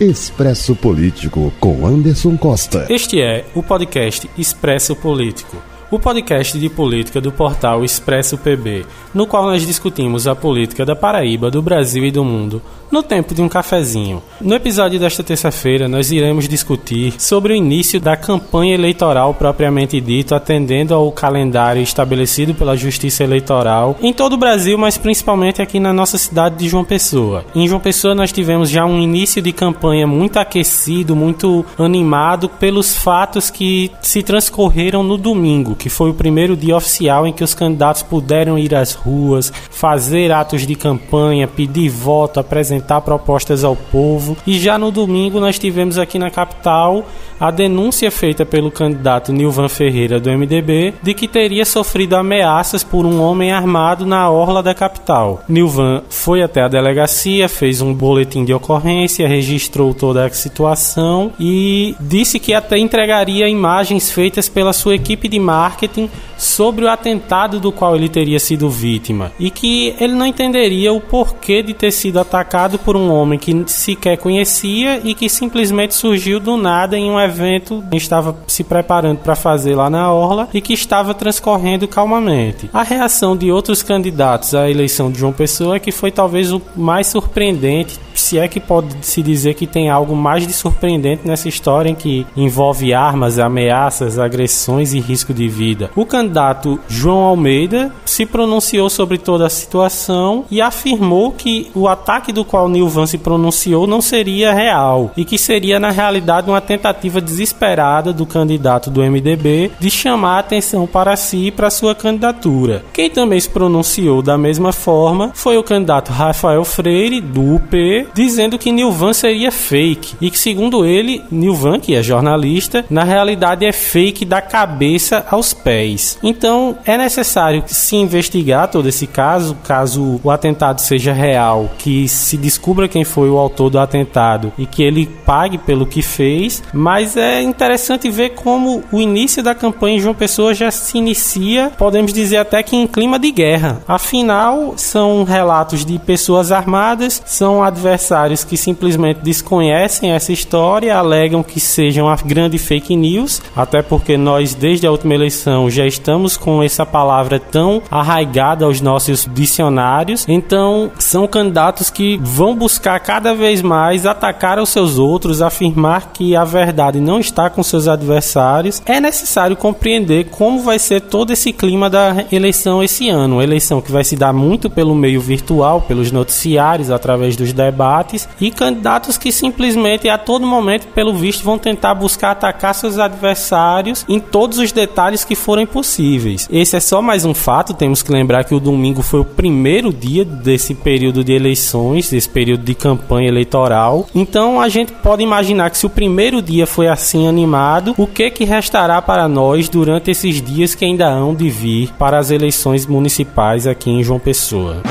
Expresso Político com Anderson Costa. Este é o podcast Expresso Político o podcast de política do portal Expresso PB, no qual nós discutimos a política da Paraíba, do Brasil e do mundo, no tempo de um cafezinho. No episódio desta terça-feira, nós iremos discutir sobre o início da campanha eleitoral propriamente dito, atendendo ao calendário estabelecido pela Justiça Eleitoral em todo o Brasil, mas principalmente aqui na nossa cidade de João Pessoa. Em João Pessoa, nós tivemos já um início de campanha muito aquecido, muito animado pelos fatos que se transcorreram no domingo que foi o primeiro dia oficial em que os candidatos puderam ir às ruas, fazer atos de campanha, pedir voto, apresentar propostas ao povo. E já no domingo nós tivemos aqui na capital a denúncia feita pelo candidato Nilvan Ferreira do MDB de que teria sofrido ameaças por um homem armado na orla da capital. Nilvan foi até a delegacia, fez um boletim de ocorrência, registrou toda a situação e disse que até entregaria imagens feitas pela sua equipe de marketing marketing sobre o atentado do qual ele teria sido vítima e que ele não entenderia o porquê de ter sido atacado por um homem que sequer conhecia e que simplesmente surgiu do nada em um evento que estava se preparando para fazer lá na orla e que estava transcorrendo calmamente. A reação de outros candidatos à eleição de João Pessoa é que foi talvez o mais surpreendente se é que pode se dizer que tem algo mais de surpreendente nessa história em que envolve armas, ameaças, agressões e risco de vida. O candidato João Almeida se pronunciou sobre toda a situação e afirmou que o ataque do qual Nilvan se pronunciou não seria real e que seria na realidade uma tentativa desesperada do candidato do MDB de chamar a atenção para si e para sua candidatura. Quem também se pronunciou da mesma forma foi o candidato Rafael Freire do UP dizendo que Nilvan seria fake e que, segundo ele, Nilvan, que é jornalista, na realidade é fake da cabeça aos pés. Então é necessário se investigar todo esse caso, caso o atentado seja real, que se descubra quem foi o autor do atentado e que ele pague pelo que fez. Mas é interessante ver como o início da campanha em João Pessoa já se inicia, podemos dizer até que em clima de guerra. Afinal, são relatos de pessoas armadas, são adversários adversários que simplesmente desconhecem essa história, alegam que sejam a grande fake news, até porque nós, desde a última eleição, já estamos com essa palavra tão arraigada aos nossos dicionários. Então, são candidatos que vão buscar cada vez mais atacar os seus outros, afirmar que a verdade não está com seus adversários. É necessário compreender como vai ser todo esse clima da eleição esse ano. Uma eleição que vai se dar muito pelo meio virtual, pelos noticiários, através dos debates debates e candidatos que simplesmente a todo momento, pelo visto, vão tentar buscar atacar seus adversários em todos os detalhes que forem possíveis. Esse é só mais um fato, temos que lembrar que o domingo foi o primeiro dia desse período de eleições, desse período de campanha eleitoral. Então a gente pode imaginar que se o primeiro dia foi assim animado, o que que restará para nós durante esses dias que ainda hão de vir para as eleições municipais aqui em João Pessoa?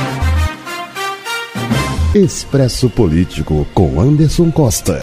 Expresso Político com Anderson Costa.